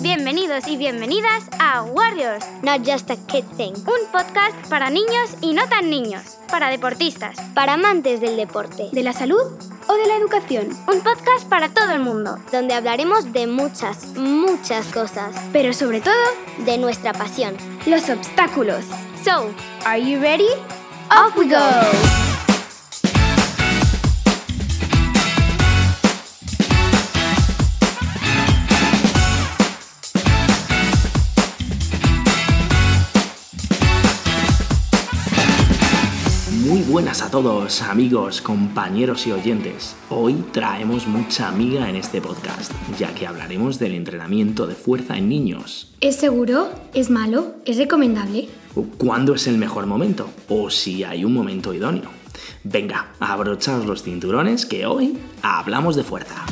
Bienvenidos y bienvenidas a Warriors, Not Just a Kid Thing. un podcast para niños y no tan niños, para deportistas, Para amantes del deporte. de la salud o de la educación. Un podcast para todo el mundo, Donde hablaremos de muchas, muchas cosas. pero sobre todo, De nuestra pasión. los obstáculos. So, are you ready? Off we go! Buenas a todos, amigos, compañeros y oyentes. Hoy traemos mucha amiga en este podcast, ya que hablaremos del entrenamiento de fuerza en niños. ¿Es seguro? ¿Es malo? ¿Es recomendable? ¿Cuándo es el mejor momento? O si hay un momento idóneo. Venga, abrochaos los cinturones que hoy hablamos de fuerza.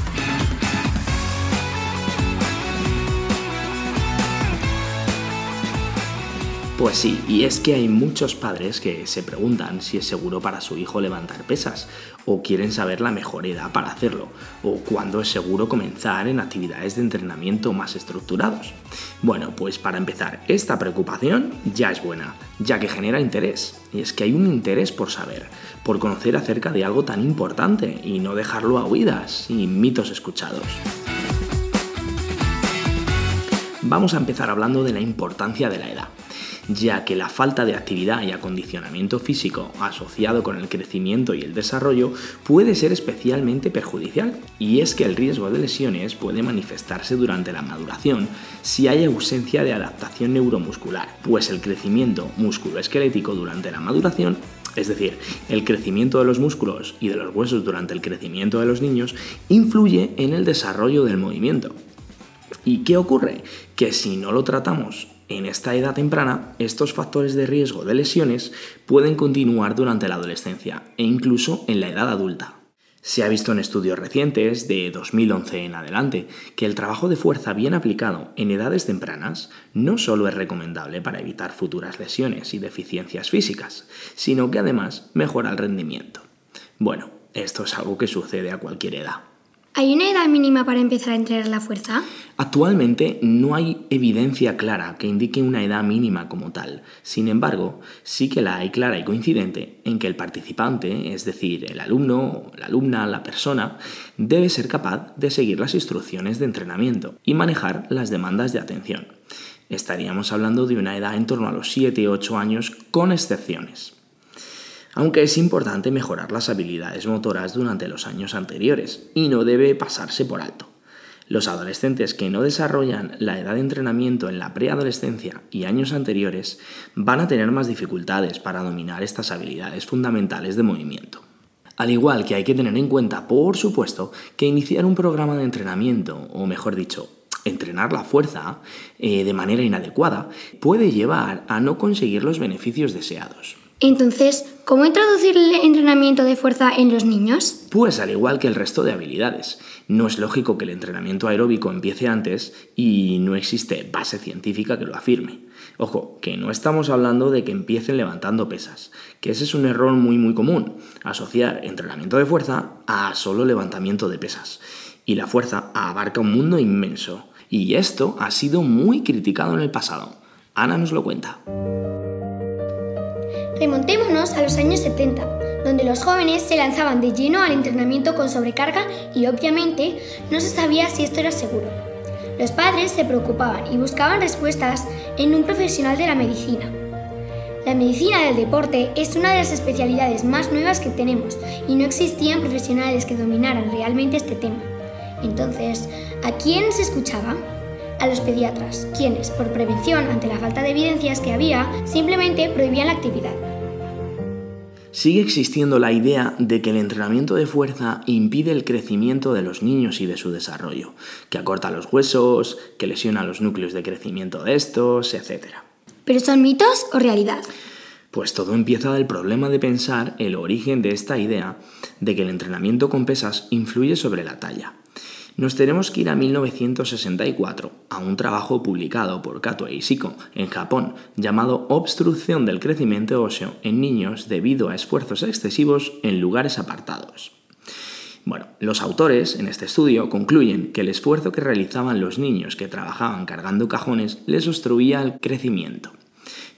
Pues sí, y es que hay muchos padres que se preguntan si es seguro para su hijo levantar pesas, o quieren saber la mejor edad para hacerlo, o cuándo es seguro comenzar en actividades de entrenamiento más estructurados. Bueno, pues para empezar, esta preocupación ya es buena, ya que genera interés, y es que hay un interés por saber, por conocer acerca de algo tan importante y no dejarlo a oídas y mitos escuchados. Vamos a empezar hablando de la importancia de la edad ya que la falta de actividad y acondicionamiento físico asociado con el crecimiento y el desarrollo puede ser especialmente perjudicial. Y es que el riesgo de lesiones puede manifestarse durante la maduración si hay ausencia de adaptación neuromuscular, pues el crecimiento musculoesquelético durante la maduración es decir, el crecimiento de los músculos y de los huesos durante el crecimiento de los niños influye en el desarrollo del movimiento. ¿Y qué ocurre? Que si no lo tratamos en esta edad temprana, estos factores de riesgo de lesiones pueden continuar durante la adolescencia e incluso en la edad adulta. Se ha visto en estudios recientes, de 2011 en adelante, que el trabajo de fuerza bien aplicado en edades tempranas no solo es recomendable para evitar futuras lesiones y deficiencias físicas, sino que además mejora el rendimiento. Bueno, esto es algo que sucede a cualquier edad. ¿Hay una edad mínima para empezar a entrenar la fuerza? Actualmente no hay evidencia clara que indique una edad mínima como tal. Sin embargo, sí que la hay clara y coincidente en que el participante, es decir, el alumno, la alumna, la persona, debe ser capaz de seguir las instrucciones de entrenamiento y manejar las demandas de atención. Estaríamos hablando de una edad en torno a los 7-8 años con excepciones aunque es importante mejorar las habilidades motoras durante los años anteriores y no debe pasarse por alto. Los adolescentes que no desarrollan la edad de entrenamiento en la preadolescencia y años anteriores van a tener más dificultades para dominar estas habilidades fundamentales de movimiento. Al igual que hay que tener en cuenta, por supuesto, que iniciar un programa de entrenamiento, o mejor dicho, entrenar la fuerza eh, de manera inadecuada, puede llevar a no conseguir los beneficios deseados. Entonces, ¿cómo introducir el entrenamiento de fuerza en los niños? Pues al igual que el resto de habilidades. No es lógico que el entrenamiento aeróbico empiece antes y no existe base científica que lo afirme. Ojo, que no estamos hablando de que empiecen levantando pesas, que ese es un error muy muy común, asociar entrenamiento de fuerza a solo levantamiento de pesas. Y la fuerza abarca un mundo inmenso. Y esto ha sido muy criticado en el pasado. Ana nos lo cuenta. Remontémonos a los años 70, donde los jóvenes se lanzaban de lleno al entrenamiento con sobrecarga y obviamente no se sabía si esto era seguro. Los padres se preocupaban y buscaban respuestas en un profesional de la medicina. La medicina del deporte es una de las especialidades más nuevas que tenemos y no existían profesionales que dominaran realmente este tema. Entonces, ¿a quién se escuchaba? A los pediatras, quienes, por prevención ante la falta de evidencias que había, simplemente prohibían la actividad. Sigue existiendo la idea de que el entrenamiento de fuerza impide el crecimiento de los niños y de su desarrollo, que acorta los huesos, que lesiona los núcleos de crecimiento de estos, etc. ¿Pero son mitos o realidad? Pues todo empieza del problema de pensar el origen de esta idea de que el entrenamiento con pesas influye sobre la talla. Nos tenemos que ir a 1964, a un trabajo publicado por Kato e Ishiko en Japón, llamado Obstrucción del crecimiento óseo en niños debido a esfuerzos excesivos en lugares apartados. Bueno, los autores en este estudio concluyen que el esfuerzo que realizaban los niños que trabajaban cargando cajones les obstruía el crecimiento.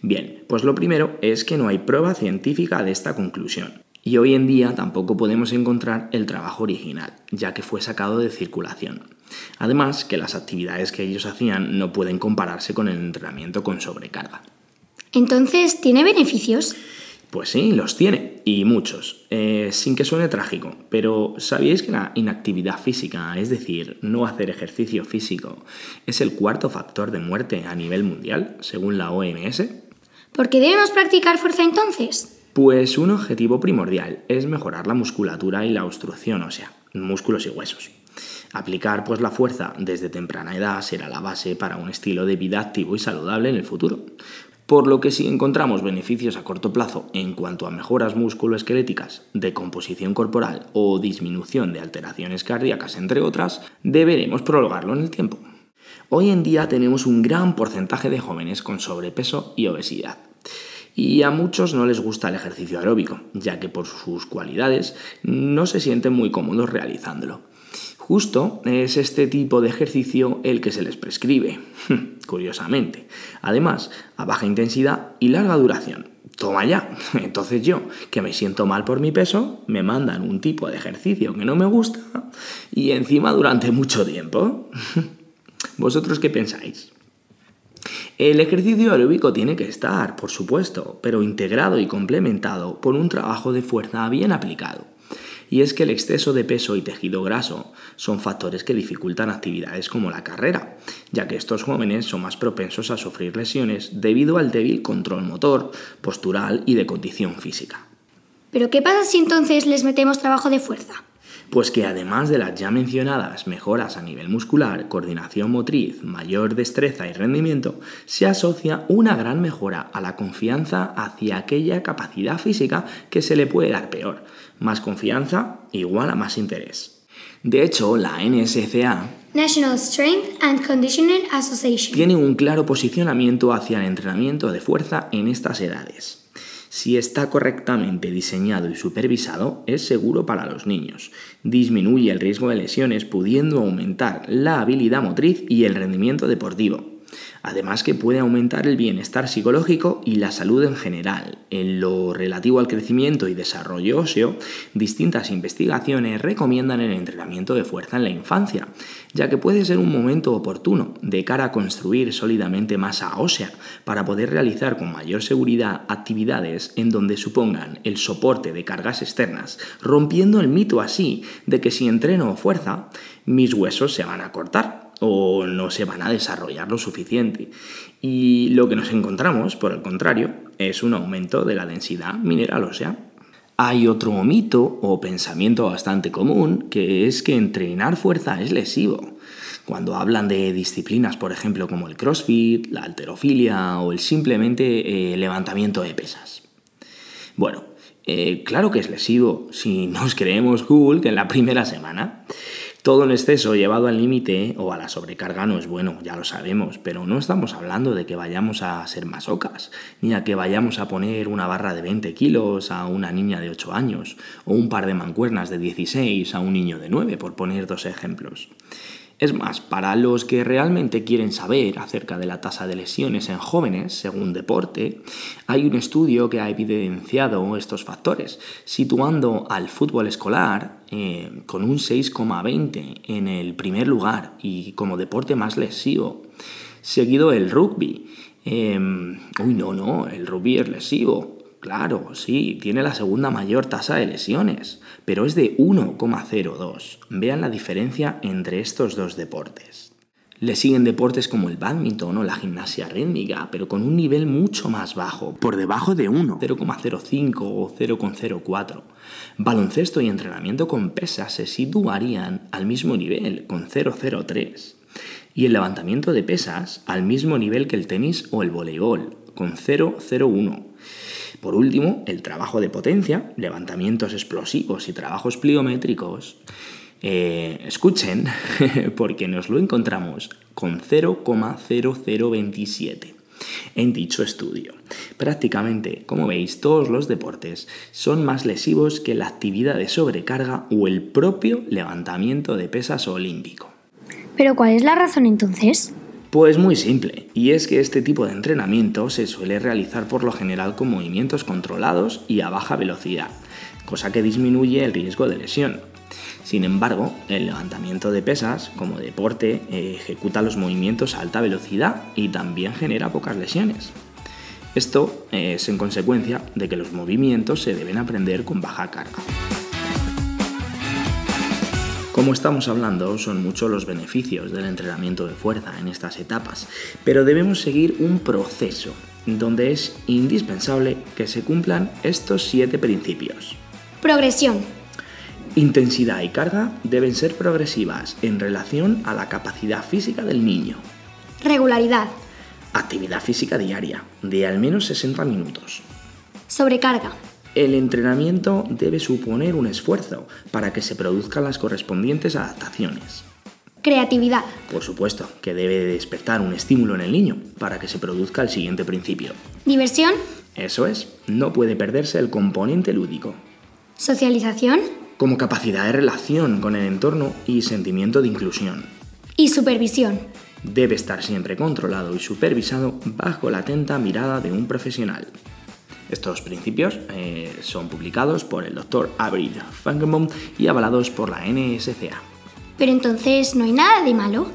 Bien, pues lo primero es que no hay prueba científica de esta conclusión. Y hoy en día tampoco podemos encontrar el trabajo original, ya que fue sacado de circulación. Además, que las actividades que ellos hacían no pueden compararse con el entrenamiento con sobrecarga. Entonces, ¿tiene beneficios? Pues sí, los tiene, y muchos, eh, sin que suene trágico, pero ¿sabíais que la inactividad física, es decir, no hacer ejercicio físico, es el cuarto factor de muerte a nivel mundial, según la OMS? ¿Por qué debemos practicar fuerza entonces? Pues un objetivo primordial es mejorar la musculatura y la obstrucción ósea, músculos y huesos. Aplicar pues la fuerza desde temprana edad será la base para un estilo de vida activo y saludable en el futuro por lo que si encontramos beneficios a corto plazo en cuanto a mejoras musculoesqueléticas, de composición corporal o disminución de alteraciones cardíacas, entre otras, deberemos prolongarlo en el tiempo. Hoy en día tenemos un gran porcentaje de jóvenes con sobrepeso y obesidad. Y a muchos no les gusta el ejercicio aeróbico, ya que por sus cualidades no se sienten muy cómodos realizándolo. Justo es este tipo de ejercicio el que se les prescribe, curiosamente. Además, a baja intensidad y larga duración. Toma ya. Entonces yo, que me siento mal por mi peso, me mandan un tipo de ejercicio que no me gusta y encima durante mucho tiempo. ¿Vosotros qué pensáis? El ejercicio aeróbico tiene que estar, por supuesto, pero integrado y complementado por un trabajo de fuerza bien aplicado y es que el exceso de peso y tejido graso son factores que dificultan actividades como la carrera, ya que estos jóvenes son más propensos a sufrir lesiones debido al débil control motor, postural y de condición física. ¿Pero qué pasa si entonces les metemos trabajo de fuerza? Pues que además de las ya mencionadas mejoras a nivel muscular, coordinación motriz, mayor destreza y rendimiento, se asocia una gran mejora a la confianza hacia aquella capacidad física que se le puede dar peor. Más confianza igual a más interés. De hecho, la NSCA National Strength and Conditioning Association tiene un claro posicionamiento hacia el entrenamiento de fuerza en estas edades. Si está correctamente diseñado y supervisado, es seguro para los niños. Disminuye el riesgo de lesiones pudiendo aumentar la habilidad motriz y el rendimiento deportivo. Además que puede aumentar el bienestar psicológico y la salud en general. En lo relativo al crecimiento y desarrollo óseo, distintas investigaciones recomiendan el entrenamiento de fuerza en la infancia, ya que puede ser un momento oportuno de cara a construir sólidamente masa ósea para poder realizar con mayor seguridad actividades en donde supongan el soporte de cargas externas, rompiendo el mito así de que si entreno fuerza, mis huesos se van a cortar o no se van a desarrollar lo suficiente. Y lo que nos encontramos, por el contrario, es un aumento de la densidad mineral ósea. Hay otro mito o pensamiento bastante común que es que entrenar fuerza es lesivo. Cuando hablan de disciplinas, por ejemplo, como el CrossFit, la alterofilia o el simplemente eh, levantamiento de pesas. Bueno, eh, claro que es lesivo si nos creemos cool que en la primera semana. Todo en exceso llevado al límite o a la sobrecarga no es bueno, ya lo sabemos, pero no estamos hablando de que vayamos a ser masocas, ni a que vayamos a poner una barra de 20 kilos a una niña de 8 años, o un par de mancuernas de 16 a un niño de 9, por poner dos ejemplos. Es más, para los que realmente quieren saber acerca de la tasa de lesiones en jóvenes, según deporte, hay un estudio que ha evidenciado estos factores, situando al fútbol escolar eh, con un 6,20 en el primer lugar y como deporte más lesivo, seguido el rugby. Em, uy, no, no, el rugby es lesivo. Claro, sí, tiene la segunda mayor tasa de lesiones, pero es de 1,02. Vean la diferencia entre estos dos deportes. Le siguen deportes como el badminton o la gimnasia rítmica, pero con un nivel mucho más bajo, por debajo de 1, 0,05 o 0,04. Baloncesto y entrenamiento con pesas se situarían al mismo nivel, con 0,03. Y el levantamiento de pesas al mismo nivel que el tenis o el voleibol, con 0,01. Por último, el trabajo de potencia, levantamientos explosivos y trabajos pliométricos. Eh, escuchen, porque nos lo encontramos con 0,0027. en dicho estudio. Prácticamente, como veis, todos los deportes son más lesivos que la actividad de sobrecarga o el propio levantamiento de pesas olímpico. ¿Pero cuál es la razón entonces? Pues muy simple, y es que este tipo de entrenamiento se suele realizar por lo general con movimientos controlados y a baja velocidad, cosa que disminuye el riesgo de lesión. Sin embargo, el levantamiento de pesas como deporte ejecuta los movimientos a alta velocidad y también genera pocas lesiones. Esto es en consecuencia de que los movimientos se deben aprender con baja carga. Como estamos hablando, son muchos los beneficios del entrenamiento de fuerza en estas etapas, pero debemos seguir un proceso donde es indispensable que se cumplan estos siete principios. Progresión. Intensidad y carga deben ser progresivas en relación a la capacidad física del niño. Regularidad. Actividad física diaria, de al menos 60 minutos. Sobrecarga. El entrenamiento debe suponer un esfuerzo para que se produzcan las correspondientes adaptaciones. Creatividad. Por supuesto, que debe despertar un estímulo en el niño para que se produzca el siguiente principio. Diversión. Eso es, no puede perderse el componente lúdico. Socialización. Como capacidad de relación con el entorno y sentimiento de inclusión. Y supervisión. Debe estar siempre controlado y supervisado bajo la atenta mirada de un profesional. Estos principios eh, son publicados por el Dr. Avril Fangenbaum y avalados por la NSCA. Pero entonces no hay nada de malo.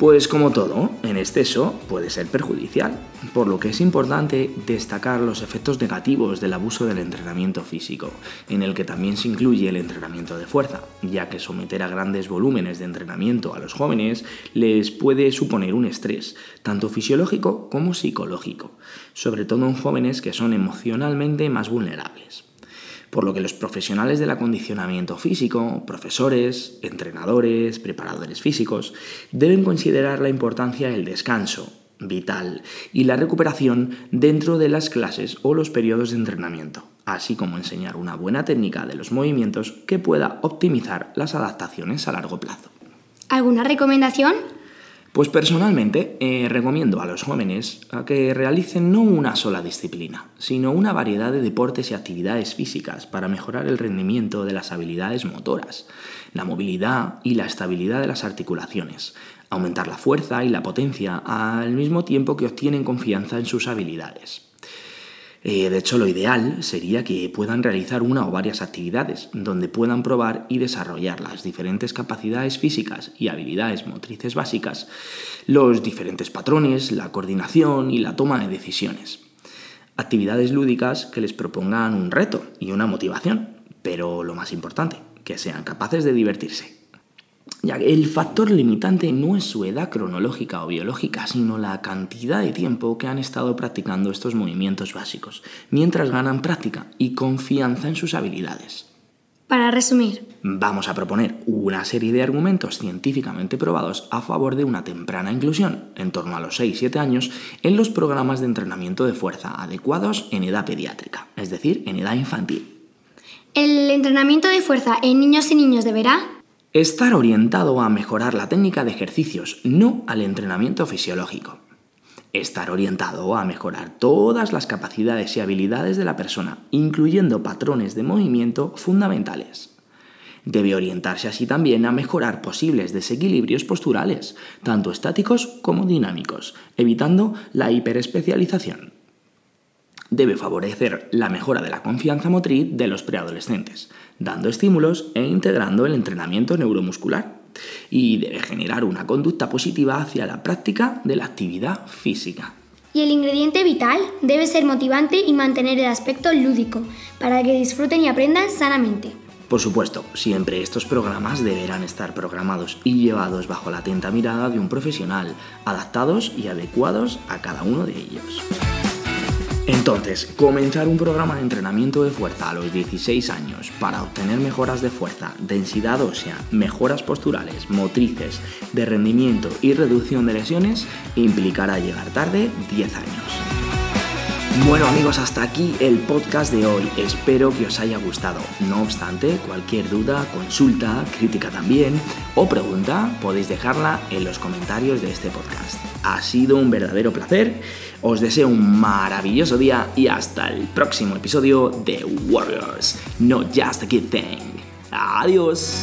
Pues como todo, en exceso puede ser perjudicial, por lo que es importante destacar los efectos negativos del abuso del entrenamiento físico, en el que también se incluye el entrenamiento de fuerza, ya que someter a grandes volúmenes de entrenamiento a los jóvenes les puede suponer un estrés, tanto fisiológico como psicológico, sobre todo en jóvenes que son emocionalmente más vulnerables por lo que los profesionales del acondicionamiento físico, profesores, entrenadores, preparadores físicos, deben considerar la importancia del descanso vital y la recuperación dentro de las clases o los periodos de entrenamiento, así como enseñar una buena técnica de los movimientos que pueda optimizar las adaptaciones a largo plazo. ¿Alguna recomendación? Pues personalmente eh, recomiendo a los jóvenes a que realicen no una sola disciplina, sino una variedad de deportes y actividades físicas para mejorar el rendimiento de las habilidades motoras, la movilidad y la estabilidad de las articulaciones, aumentar la fuerza y la potencia al mismo tiempo que obtienen confianza en sus habilidades. Eh, de hecho, lo ideal sería que puedan realizar una o varias actividades donde puedan probar y desarrollar las diferentes capacidades físicas y habilidades motrices básicas, los diferentes patrones, la coordinación y la toma de decisiones. Actividades lúdicas que les propongan un reto y una motivación, pero lo más importante, que sean capaces de divertirse ya que el factor limitante no es su edad cronológica o biológica, sino la cantidad de tiempo que han estado practicando estos movimientos básicos, mientras ganan práctica y confianza en sus habilidades. Para resumir, vamos a proponer una serie de argumentos científicamente probados a favor de una temprana inclusión, en torno a los 6-7 años, en los programas de entrenamiento de fuerza adecuados en edad pediátrica, es decir, en edad infantil. ¿El entrenamiento de fuerza en niños y niños deberá Estar orientado a mejorar la técnica de ejercicios, no al entrenamiento fisiológico. Estar orientado a mejorar todas las capacidades y habilidades de la persona, incluyendo patrones de movimiento fundamentales. Debe orientarse así también a mejorar posibles desequilibrios posturales, tanto estáticos como dinámicos, evitando la hiperespecialización debe favorecer la mejora de la confianza motriz de los preadolescentes, dando estímulos e integrando el entrenamiento neuromuscular. Y debe generar una conducta positiva hacia la práctica de la actividad física. Y el ingrediente vital debe ser motivante y mantener el aspecto lúdico, para que disfruten y aprendan sanamente. Por supuesto, siempre estos programas deberán estar programados y llevados bajo la atenta mirada de un profesional, adaptados y adecuados a cada uno de ellos. Entonces, comenzar un programa de entrenamiento de fuerza a los 16 años para obtener mejoras de fuerza, densidad ósea, mejoras posturales, motrices, de rendimiento y reducción de lesiones implicará llegar tarde 10 años. Bueno amigos, hasta aquí el podcast de hoy. Espero que os haya gustado. No obstante, cualquier duda, consulta, crítica también o pregunta podéis dejarla en los comentarios de este podcast. Ha sido un verdadero placer. Os deseo un maravilloso día y hasta el próximo episodio de Warriors, No Just a Kid Thing. Adiós.